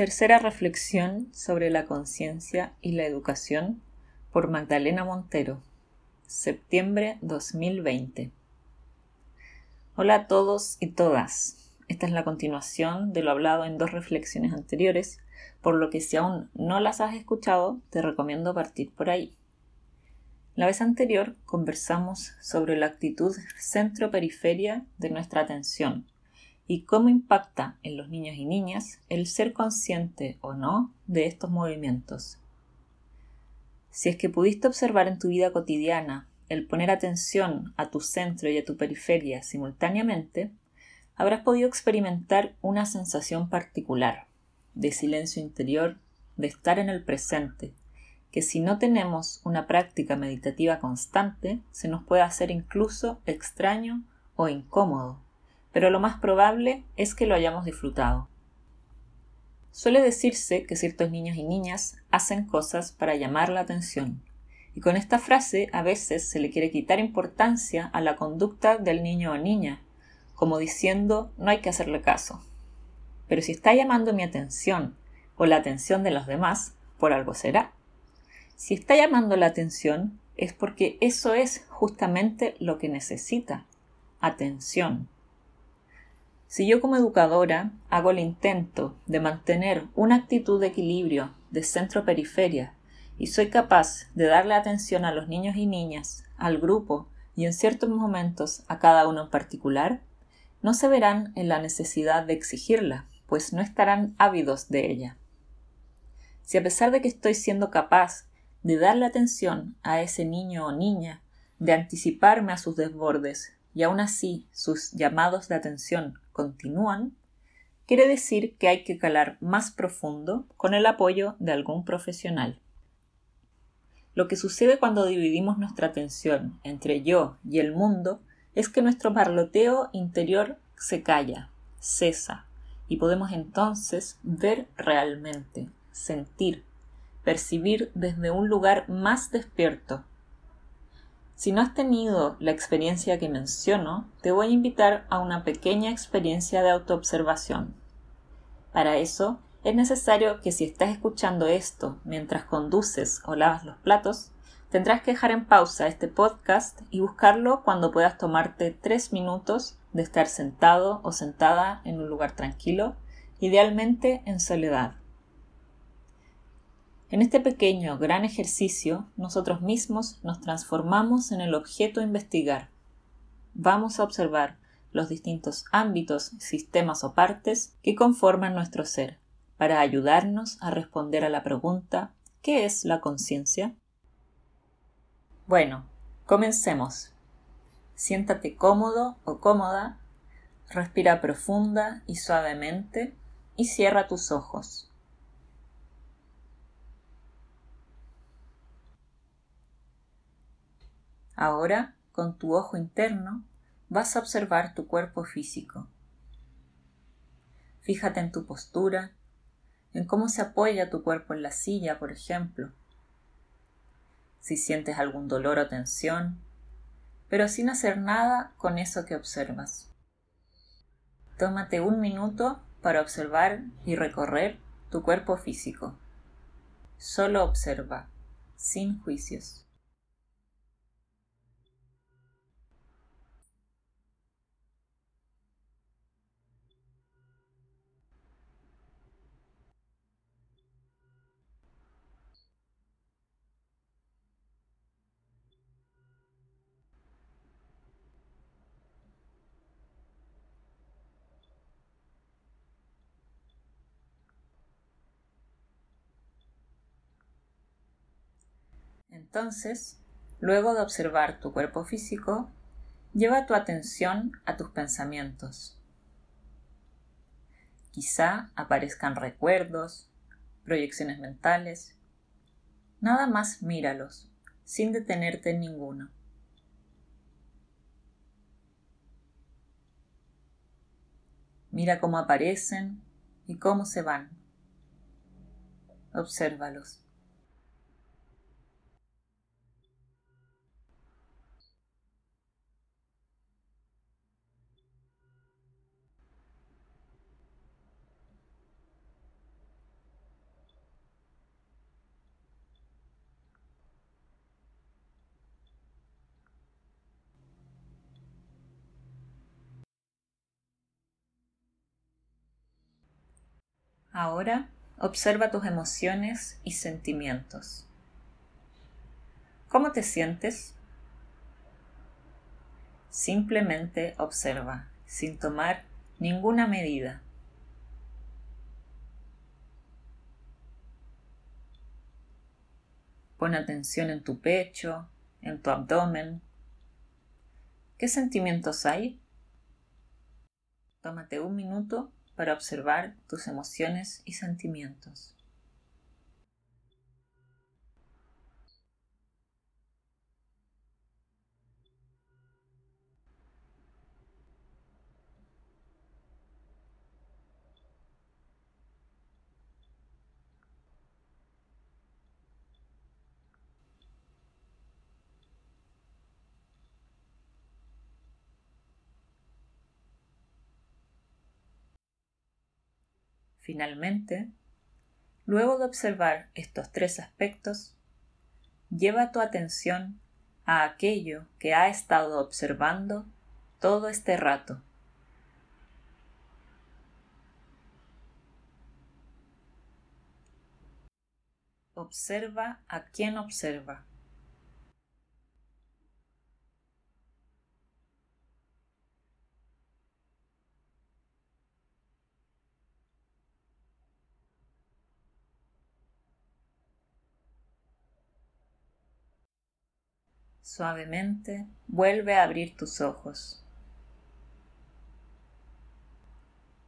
Tercera reflexión sobre la conciencia y la educación por Magdalena Montero, septiembre 2020. Hola a todos y todas. Esta es la continuación de lo hablado en dos reflexiones anteriores, por lo que si aún no las has escuchado, te recomiendo partir por ahí. La vez anterior conversamos sobre la actitud centro-periferia de nuestra atención y cómo impacta en los niños y niñas el ser consciente o no de estos movimientos. Si es que pudiste observar en tu vida cotidiana el poner atención a tu centro y a tu periferia simultáneamente, habrás podido experimentar una sensación particular de silencio interior, de estar en el presente, que si no tenemos una práctica meditativa constante, se nos puede hacer incluso extraño o incómodo pero lo más probable es que lo hayamos disfrutado. Suele decirse que ciertos niños y niñas hacen cosas para llamar la atención, y con esta frase a veces se le quiere quitar importancia a la conducta del niño o niña, como diciendo no hay que hacerle caso. Pero si está llamando mi atención o la atención de los demás, por algo será. Si está llamando la atención es porque eso es justamente lo que necesita, atención. Si yo como educadora hago el intento de mantener una actitud de equilibrio de centro-periferia y soy capaz de darle atención a los niños y niñas, al grupo y en ciertos momentos a cada uno en particular, no se verán en la necesidad de exigirla, pues no estarán ávidos de ella. Si a pesar de que estoy siendo capaz de darle atención a ese niño o niña, de anticiparme a sus desbordes, y aún así sus llamados de atención continúan, quiere decir que hay que calar más profundo con el apoyo de algún profesional. Lo que sucede cuando dividimos nuestra atención entre yo y el mundo es que nuestro parloteo interior se calla, cesa, y podemos entonces ver realmente, sentir, percibir desde un lugar más despierto, si no has tenido la experiencia que menciono, te voy a invitar a una pequeña experiencia de autoobservación. Para eso, es necesario que si estás escuchando esto mientras conduces o lavas los platos, tendrás que dejar en pausa este podcast y buscarlo cuando puedas tomarte tres minutos de estar sentado o sentada en un lugar tranquilo, idealmente en soledad. En este pequeño gran ejercicio, nosotros mismos nos transformamos en el objeto a investigar. Vamos a observar los distintos ámbitos, sistemas o partes que conforman nuestro ser, para ayudarnos a responder a la pregunta ¿qué es la conciencia? Bueno, comencemos. Siéntate cómodo o cómoda, respira profunda y suavemente y cierra tus ojos. Ahora, con tu ojo interno, vas a observar tu cuerpo físico. Fíjate en tu postura, en cómo se apoya tu cuerpo en la silla, por ejemplo. Si sientes algún dolor o tensión, pero sin hacer nada con eso que observas. Tómate un minuto para observar y recorrer tu cuerpo físico. Solo observa, sin juicios. Entonces, luego de observar tu cuerpo físico, lleva tu atención a tus pensamientos. Quizá aparezcan recuerdos, proyecciones mentales. Nada más míralos, sin detenerte en ninguno. Mira cómo aparecen y cómo se van. Obsérvalos. Ahora observa tus emociones y sentimientos. ¿Cómo te sientes? Simplemente observa, sin tomar ninguna medida. Pon atención en tu pecho, en tu abdomen. ¿Qué sentimientos hay? Tómate un minuto para observar tus emociones y sentimientos. Finalmente, luego de observar estos tres aspectos, lleva tu atención a aquello que ha estado observando todo este rato. Observa a quien observa. Suavemente vuelve a abrir tus ojos.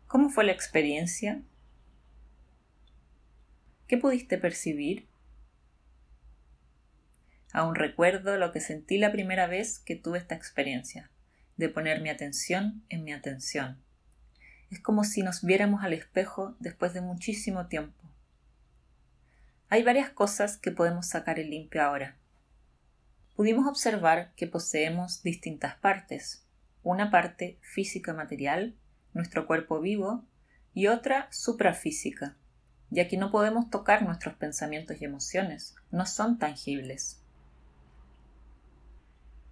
¿Cómo fue la experiencia? ¿Qué pudiste percibir? Aún recuerdo lo que sentí la primera vez que tuve esta experiencia, de poner mi atención en mi atención. Es como si nos viéramos al espejo después de muchísimo tiempo. Hay varias cosas que podemos sacar en limpio ahora pudimos observar que poseemos distintas partes, una parte física material, nuestro cuerpo vivo, y otra suprafísica, ya que no podemos tocar nuestros pensamientos y emociones, no son tangibles.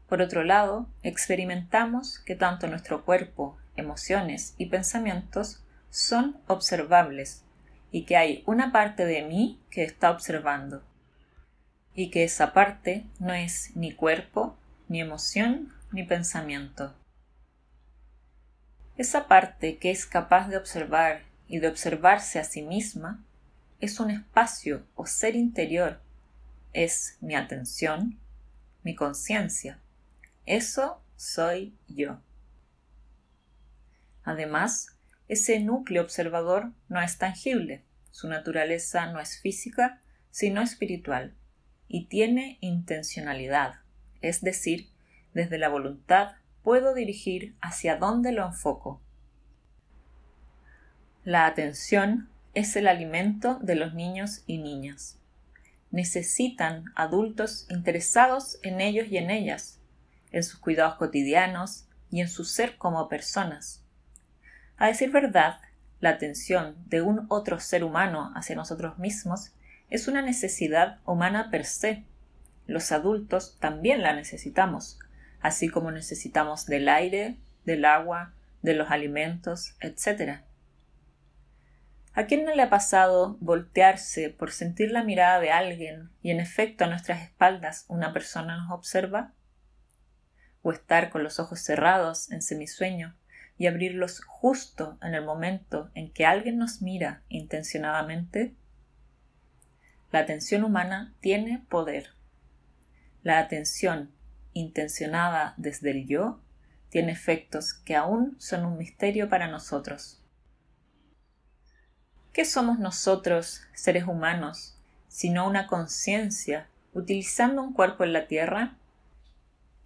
Por otro lado, experimentamos que tanto nuestro cuerpo, emociones y pensamientos son observables y que hay una parte de mí que está observando y que esa parte no es ni cuerpo, ni emoción, ni pensamiento. Esa parte que es capaz de observar y de observarse a sí misma es un espacio o ser interior, es mi atención, mi conciencia. Eso soy yo. Además, ese núcleo observador no es tangible, su naturaleza no es física, sino espiritual y tiene intencionalidad, es decir, desde la voluntad puedo dirigir hacia dónde lo enfoco. La atención es el alimento de los niños y niñas. Necesitan adultos interesados en ellos y en ellas, en sus cuidados cotidianos y en su ser como personas. A decir verdad, la atención de un otro ser humano hacia nosotros mismos es una necesidad humana per se. Los adultos también la necesitamos, así como necesitamos del aire, del agua, de los alimentos, etc. ¿A quién no le ha pasado voltearse por sentir la mirada de alguien y en efecto a nuestras espaldas una persona nos observa? ¿O estar con los ojos cerrados en semisueño y abrirlos justo en el momento en que alguien nos mira intencionadamente? La atención humana tiene poder. La atención intencionada desde el yo tiene efectos que aún son un misterio para nosotros. ¿Qué somos nosotros, seres humanos, sino una conciencia utilizando un cuerpo en la Tierra?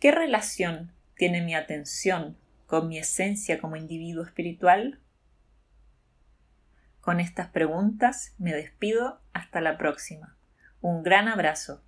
¿Qué relación tiene mi atención con mi esencia como individuo espiritual? Con estas preguntas me despido hasta la próxima. Un gran abrazo.